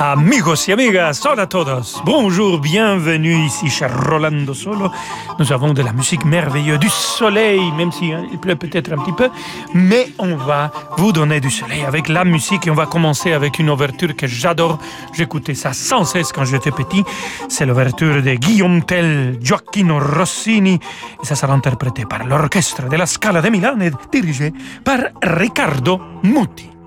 Amigos y amigas, hola a todos. Bonjour, bienvenue ici chez Rolando Solo. Nous avons de la musique merveilleuse, du soleil, même si hein, pleut peut-être un petit peu, mais on va vous donner du soleil avec la musique et on va commencer avec une ouverture que j'adore. J'écoutais ça sans cesse quand j'étais petit. C'est l'ouverture de Guillaume Tell, Gioacchino Rossini et ça sera interprété par l'orchestre de la Scala de Milan et dirigé par Riccardo Muti.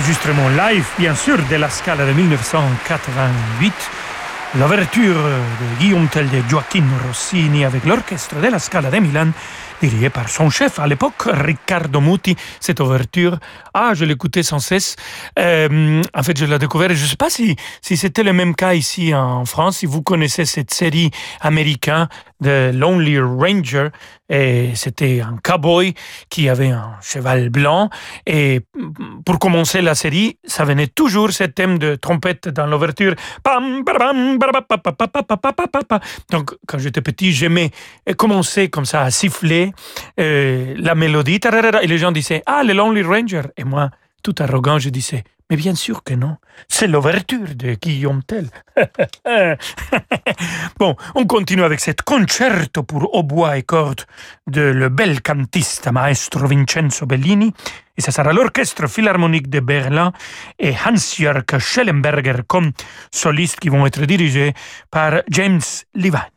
Enregistrement live, bien sûr, de la Scala de 1988. L'ouverture de Guillaume Tell de Joaquin Rossini avec l'orchestre de la Scala de Milan dirigé par son chef à l'époque, Riccardo Muti, cette ouverture. Ah, je l'écoutais sans cesse. Euh, en fait, je l'ai découvert. Je ne sais pas si, si c'était le même cas ici en France, si vous connaissez cette série américaine de Lonely Ranger. C'était un cowboy qui avait un cheval blanc. Et pour commencer la série, ça venait toujours ce thème de trompette dans l'ouverture. Donc, quand j'étais petit, j'aimais commencer comme ça à siffler euh, la mélodie, et les gens disaient Ah, le Lonely Ranger. Et moi, tout arrogant, je disais Mais bien sûr que non, c'est l'ouverture de Guillaume Tell. bon, on continue avec cette concerto pour hautbois et cordes de le bel cantiste maestro Vincenzo Bellini. Et ce sera l'Orchestre Philharmonique de Berlin et Hans-Jörg Schellenberger comme solistes qui vont être dirigés par James Levine.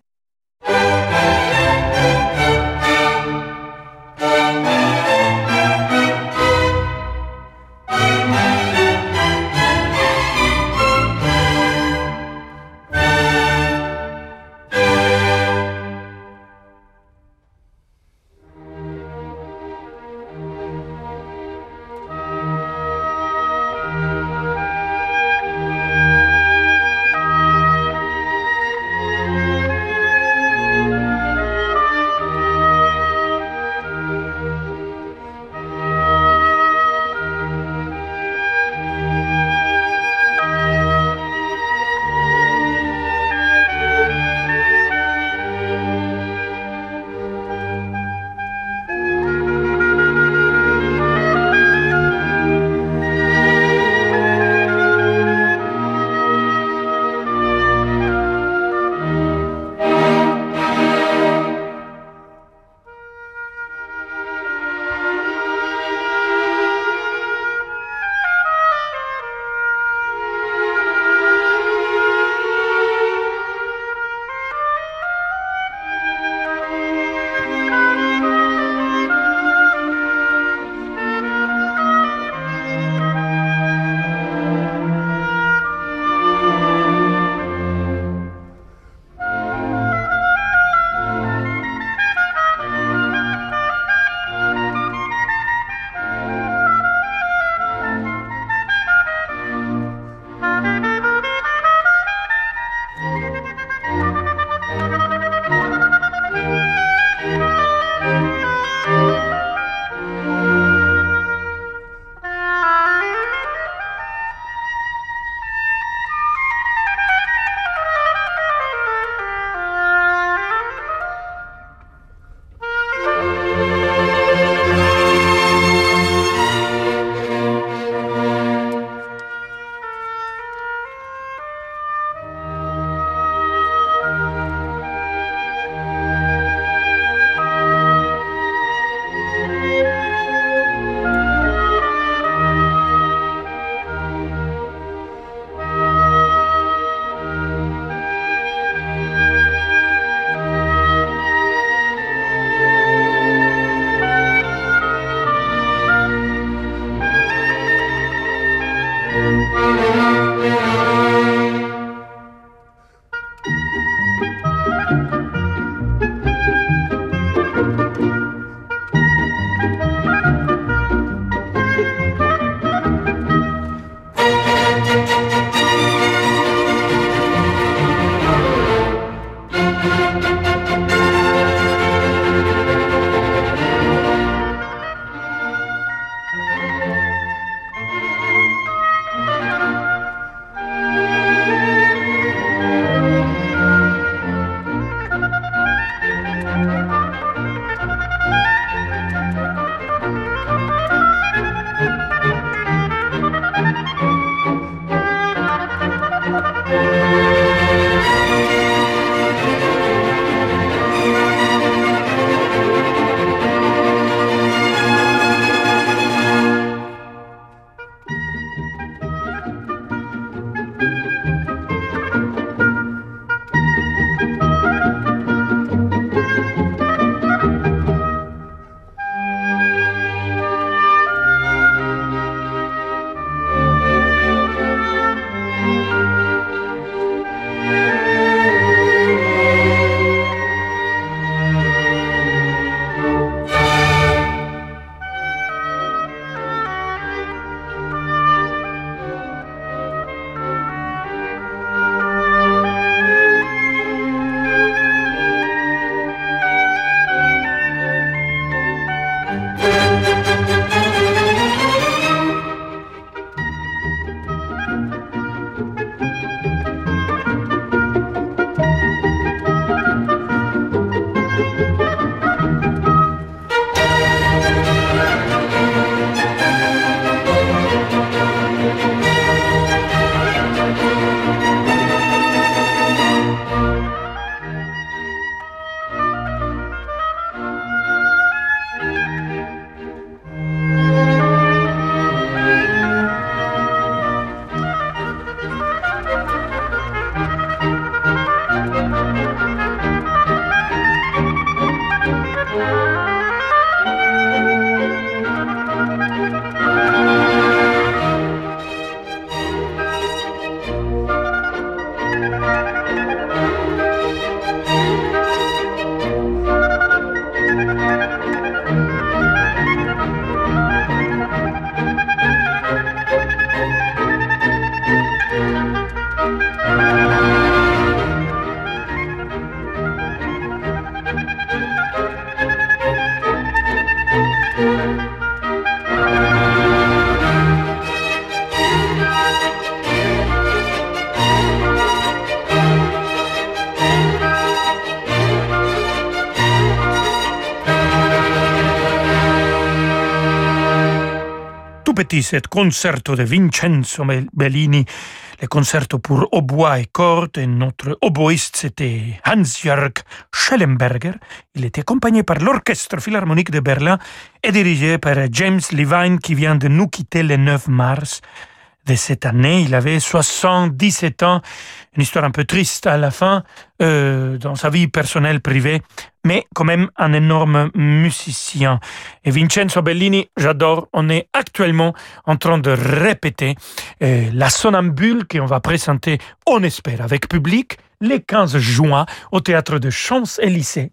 Petit, ce concerto de Vincenzo Bellini, le concerto pour hautbois et cordes, et notre oboïste c'était Hans-Jörg Schellenberger. Il était accompagné par l'Orchestre Philharmonique de Berlin et dirigé par James Levine qui vient de nous quitter le 9 mars de cette année. Il avait 77 ans, une histoire un peu triste à la fin euh, dans sa vie personnelle privée, mais quand même un énorme musicien. Et Vincenzo Bellini, j'adore. On est actuellement en train de répéter euh, la sonambule qu'on va présenter, on espère, avec public le 15 juin au théâtre de Champs-Élysées.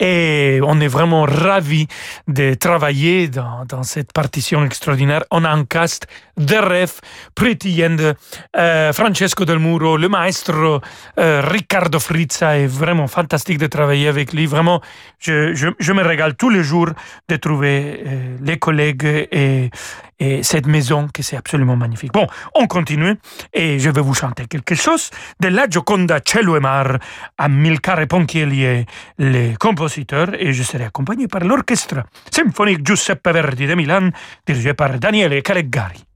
Et on est vraiment ravis de travailler dans, cette partition extraordinaire. On a un cast de rêve, Pretty End, euh, Francesco Del Muro, le maestro euh, Riccardo Frizza. est vraiment fantastique de travailler avec lui. Vraiment, je, je, je me régale tous les jours de trouver euh, les collègues et, et cette maison que c'est absolument magnifique. Bon, on continue et je vais vous chanter quelque chose de la Gioconda Cielo e Mar à Milcare Ponchielli, le compositeur, et je serai accompagné par l'orchestre symphonique Giuseppe Verdi de Milan, dirigé par Daniele Calegari.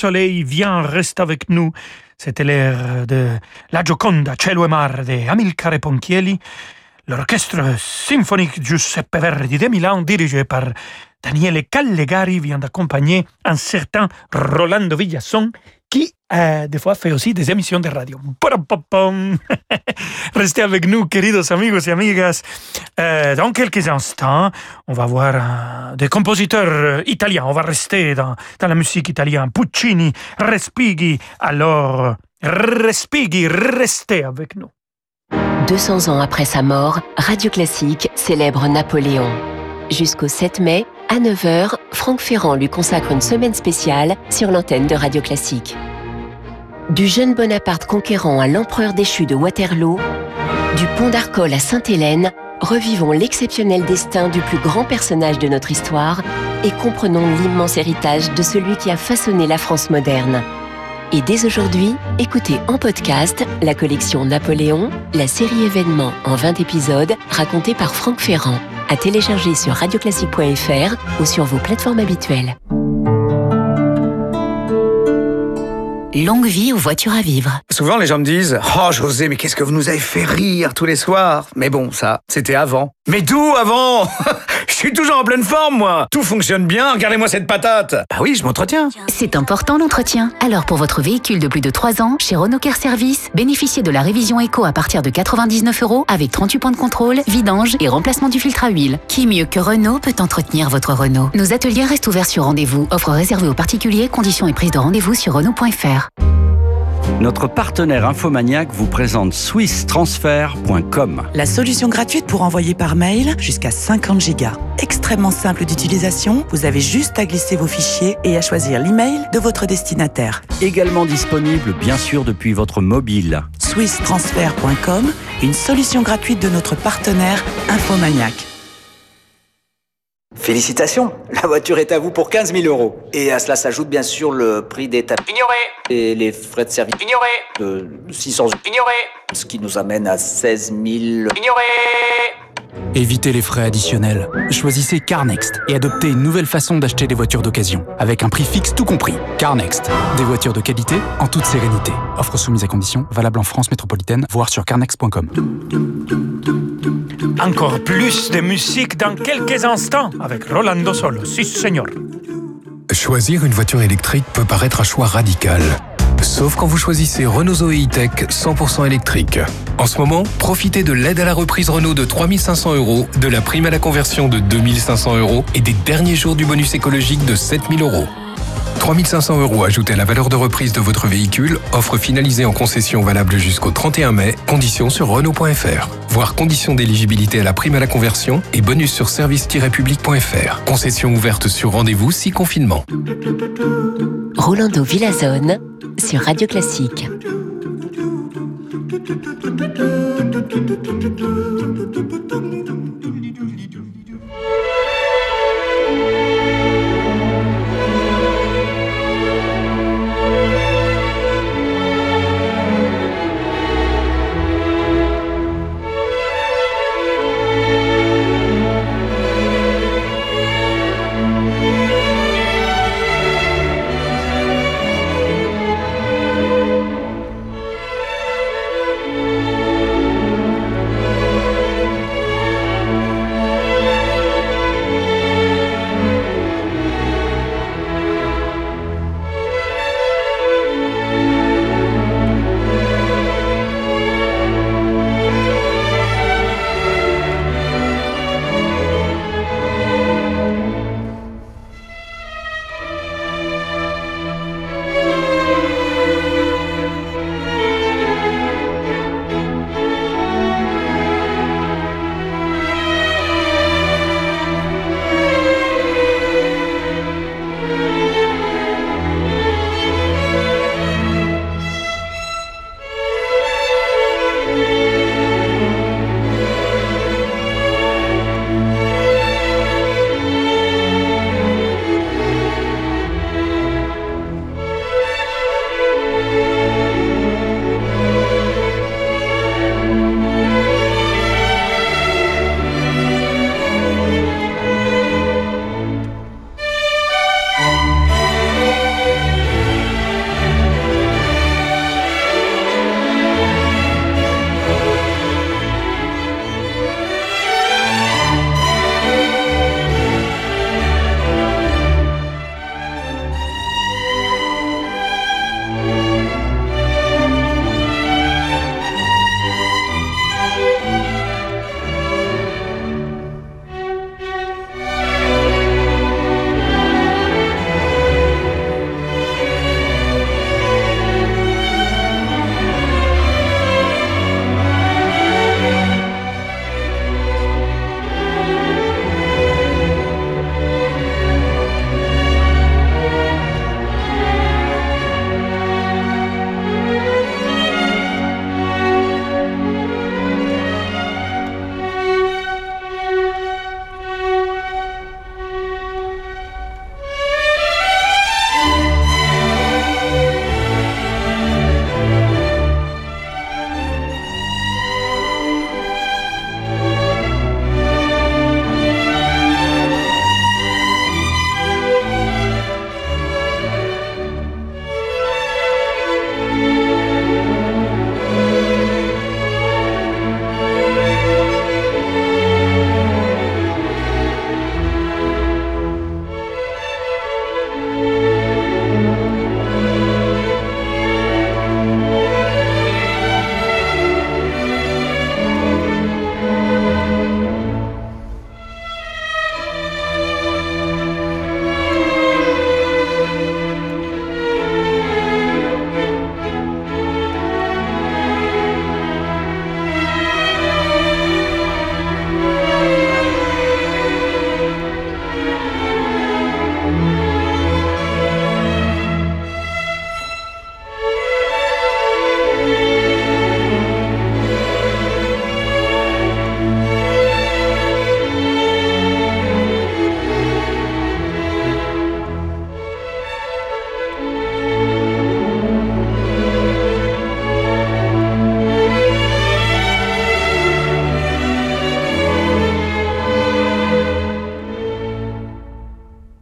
Soleil, viens, reste avec nous. C'était l'air de La Gioconda, Cielo e Mar de Amilcare Ponchielli, l'orchestre symphonique Giuseppe Verdi de Milan, dirigé par Daniele Callegari, vient d'accompagner un certain Rolando Villasson qui euh, des fois fait aussi des émissions de radio. Restez avec nous, queridos amigos et amigas. Euh, dans quelques instants, on va voir euh, des compositeurs italiens. On va rester dans, dans la musique italienne. Puccini, Respighi. Alors, Respighi, restez avec nous. 200 ans après sa mort, Radio Classique célèbre Napoléon. Jusqu'au 7 mai, à 9h, Franck Ferrand lui consacre une semaine spéciale sur l'antenne de Radio Classique. Du jeune Bonaparte conquérant à l'empereur déchu de Waterloo, du pont d'Arcole à Sainte-Hélène, revivons l'exceptionnel destin du plus grand personnage de notre histoire et comprenons l'immense héritage de celui qui a façonné la France moderne. Et dès aujourd'hui, écoutez en podcast la collection Napoléon, la série événements en 20 épisodes racontée par Franck Ferrand, à télécharger sur radioclassique.fr ou sur vos plateformes habituelles. Longue vie aux voitures à vivre. Souvent, les gens me disent Oh, José, mais qu'est-ce que vous nous avez fait rire tous les soirs? Mais bon, ça, c'était avant. Mais d'où avant? Je suis toujours en pleine forme, moi Tout fonctionne bien, regardez-moi cette patate Bah oui, je m'entretiens C'est important l'entretien. Alors, pour votre véhicule de plus de 3 ans, chez Renault Care Service, bénéficiez de la révision éco à partir de 99 euros avec 38 points de contrôle, vidange et remplacement du filtre à huile. Qui mieux que Renault peut entretenir votre Renault? Nos ateliers restent ouverts sur rendez-vous. Offre réservée aux particuliers, conditions et prise de rendez-vous sur Renault.fr. Notre partenaire Infomaniac vous présente swisstransfer.com. La solution gratuite pour envoyer par mail jusqu'à 50 gigas. Extrêmement simple d'utilisation, vous avez juste à glisser vos fichiers et à choisir l'email de votre destinataire. Également disponible bien sûr depuis votre mobile. swisstransfer.com, une solution gratuite de notre partenaire Infomaniac. Félicitations, la voiture est à vous pour 15 000 euros. Et à cela s'ajoute bien sûr le prix des tapis. Ignoré. Et les frais de service. Ignoré. De 600 euros. Ignoré. Ce qui nous amène à 16 000. Ignoré. Évitez les frais additionnels. Choisissez CarNext et adoptez une nouvelle façon d'acheter des voitures d'occasion, avec un prix fixe tout compris. CarNext, des voitures de qualité en toute sérénité. Offre soumise à conditions, valable en France métropolitaine, voire sur carnext.com. Encore plus de musique dans quelques instants avec Rolando Solo. Si, señor. Choisir une voiture électrique peut paraître un choix radical. Sauf quand vous choisissez Renault Zoe E-Tech 100% électrique. En ce moment, profitez de l'aide à la reprise Renault de 3500 euros, de la prime à la conversion de 2500 euros et des derniers jours du bonus écologique de 7000 euros. 3500 euros ajoutés à la valeur de reprise de votre véhicule, offre finalisée en concession valable jusqu'au 31 mai, conditions sur Renault.fr. Voir conditions d'éligibilité à la prime à la conversion et bonus sur service-public.fr. Concession ouverte sur rendez-vous si confinement. Rolando Villazone sur Radio Classique.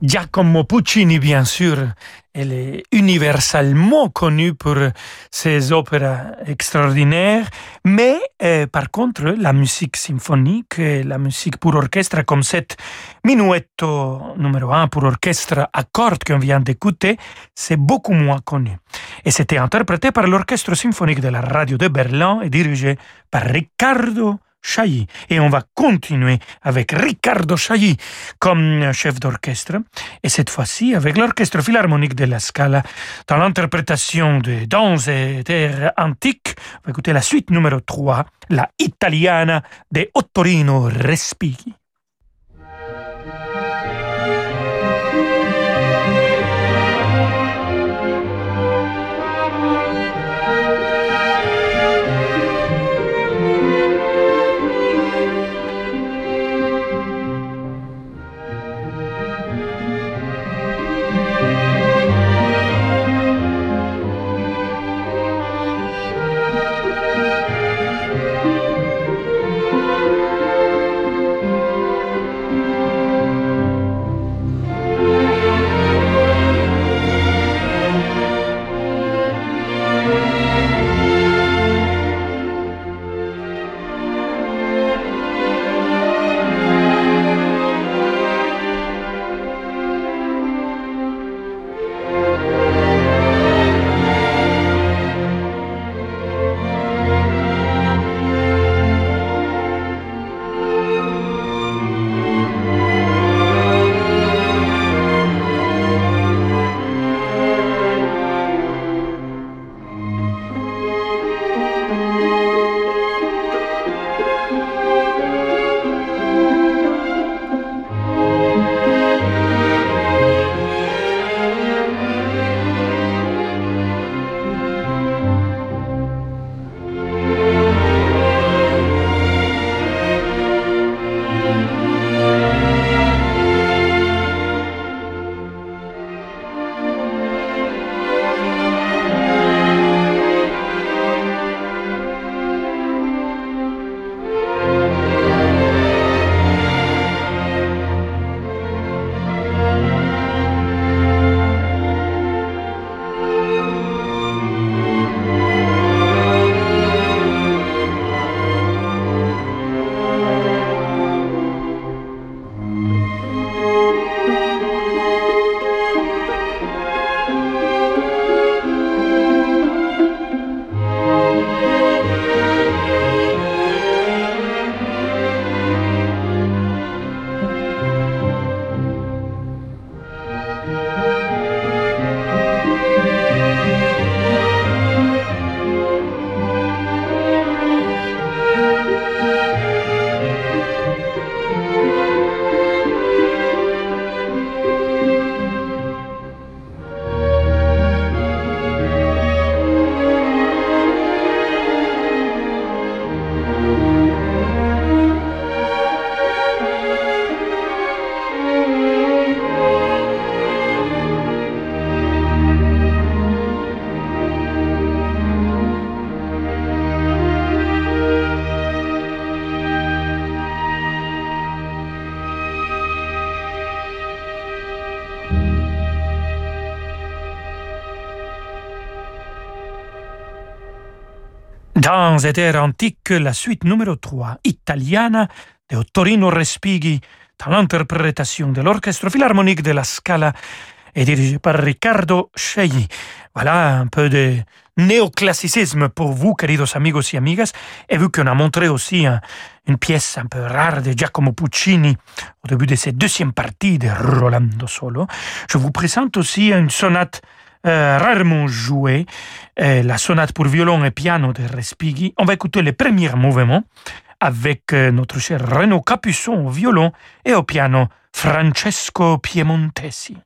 Giacomo Puccini, bien sûr, elle est universellement connue pour ses opéras extraordinaires, mais euh, par contre, la musique symphonique la musique pour orchestre, comme cette minuetto numéro 1 pour orchestre à cordes qu'on vient d'écouter, c'est beaucoup moins connu. Et c'était interprété par l'Orchestre symphonique de la radio de Berlin et dirigé par Riccardo Chailly. Et on va continuer avec Riccardo Chailly comme chef d'orchestre, et cette fois-ci avec l'Orchestre Philharmonique de la Scala dans l'interprétation de Danse et terres antiques. On va écouter la suite numéro 3, la Italiana de Ottorino Respighi. Dans antique, la suite numéro 3, Italiana, de Ottorino Respighi, dans l'interprétation de l'Orchestre Philharmonique de la Scala et dirigé par Riccardo Scegli. Voilà un peu de néoclassicisme pour vous, queridos amigos y amigas, et vu qu'on a montré aussi un, une pièce un peu rare de Giacomo Puccini au début de cette deuxième partie de Rolando Solo, je vous présente aussi une sonate euh, rarement jouée, euh, la sonate pour violon et piano de Respighi. On va écouter les premiers mouvements avec euh, notre cher Renaud Capuçon au violon et au piano Francesco Piemontesi.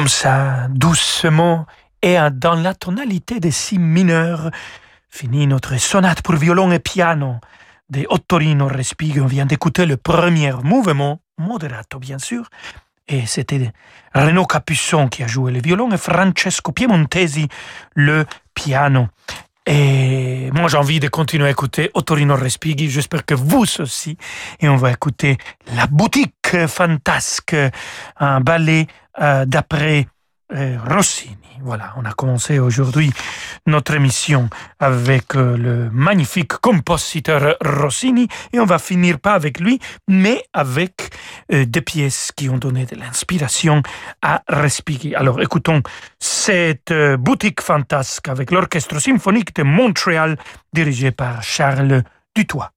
Comme ça, doucement et dans la tonalité de si mineur, finit notre sonate pour violon et piano de Ottorino Respighi. On vient d'écouter le premier mouvement, moderato bien sûr, et c'était Renaud Capuçon qui a joué le violon et Francesco Piemontesi le piano. Et moi, j'ai envie de continuer à écouter Ottorino Respighi. J'espère que vous aussi. Et on va écouter La boutique fantasque, un ballet euh, d'après Rossini. Voilà, on a commencé aujourd'hui notre émission avec euh, le magnifique compositeur Rossini et on va finir pas avec lui, mais avec euh, des pièces qui ont donné de l'inspiration à Respighi. Alors écoutons cette boutique fantasque avec l'orchestre symphonique de Montréal dirigé par Charles Dutoit.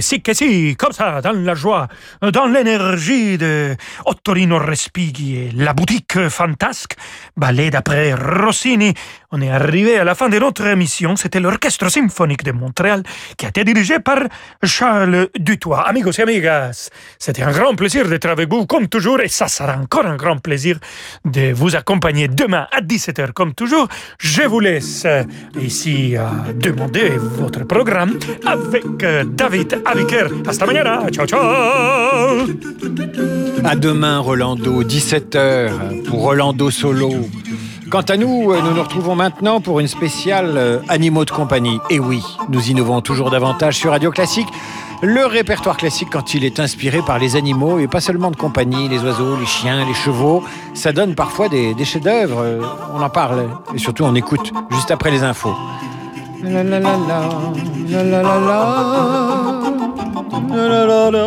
Si que si, comme ça, dans la joie, dans l'énergie de Ottorino Respighi et la boutique fantasque, ballet d'après Rossini, on est arrivé à la fin de notre émission. C'était l'Orchestre symphonique de Montréal qui a été dirigé par Charles Dutoit. Amigos et amigas, c'était un grand plaisir d'être avec vous comme toujours et ça sera encore un grand plaisir de vous accompagner demain à 17h comme toujours. Je vous laisse ici à demander votre programme avec euh, David Abiker. Hasta mañana. Ciao, ciao. À demain, Rolando, 17h pour Rolando Solo. Quant à nous, euh, nous nous retrouvons maintenant pour une spéciale euh, Animaux de compagnie. Et oui, nous innovons toujours davantage sur Radio Classique. Le répertoire classique quand il est inspiré par les animaux et pas seulement de compagnie, les oiseaux, les chiens, les chevaux, ça donne parfois des, chefs-d'œuvre. Euh, On en parle et surtout on écoute juste après les infos. Na-na-na-na.